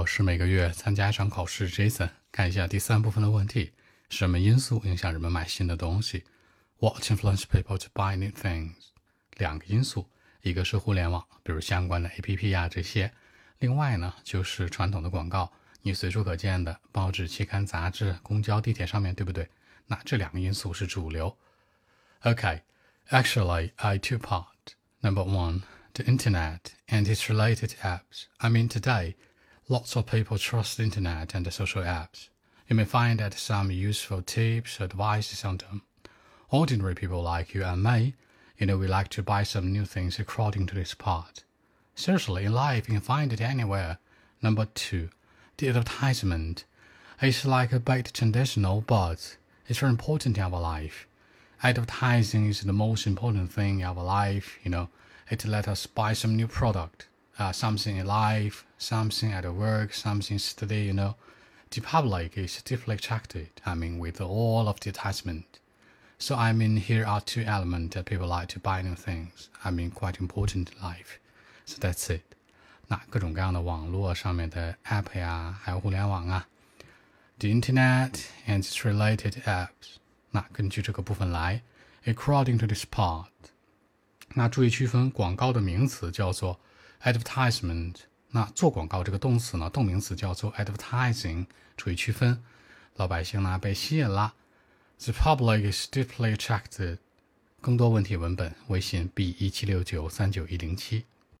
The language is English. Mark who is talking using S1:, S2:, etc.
S1: 我是每个月参加一场考试，Jason。看一下第三部分的问题：什么因素影响人们买新的东西？What influences people to buy new things？两个因素，一个是互联网，比如相关的 APP 呀这些；另外呢，就是传统的广告，你随处可见的报纸、期刊、杂志、公交、地铁上面，对不对？那这两个因素是主流。Okay，actually I two part. Number one. the internet and its related apps. I mean, today, lots of people trust the internet and the social apps. You may find that some useful tips, advices on them. Ordinary people like you and me, you know, we like to buy some new things according to this part. Seriously, in life, you can find it anywhere. Number two, the advertisement. It's like a bit traditional, but it's very important in our life. Advertising is the most important thing in our life, you know it let us buy some new product, uh, something in life, something at work, something study, you know. The public is deeply attracted, I mean, with all of the attachment. So, I mean, here are two elements that people like to buy new things. I mean, quite important in life. So that's it. 那各种各样的网络上面的 app 呀，还有互联网啊，the internet and its related apps。那根据这个部分来，according to this part。那注意区分，广告的名词叫做 advertisement，那做广告这个动词呢，动名词叫做 advertising。注意区分，老百姓呢被吸引了，the public is deeply attracted。更多问题文本，微信 b 一七六九三九一零七。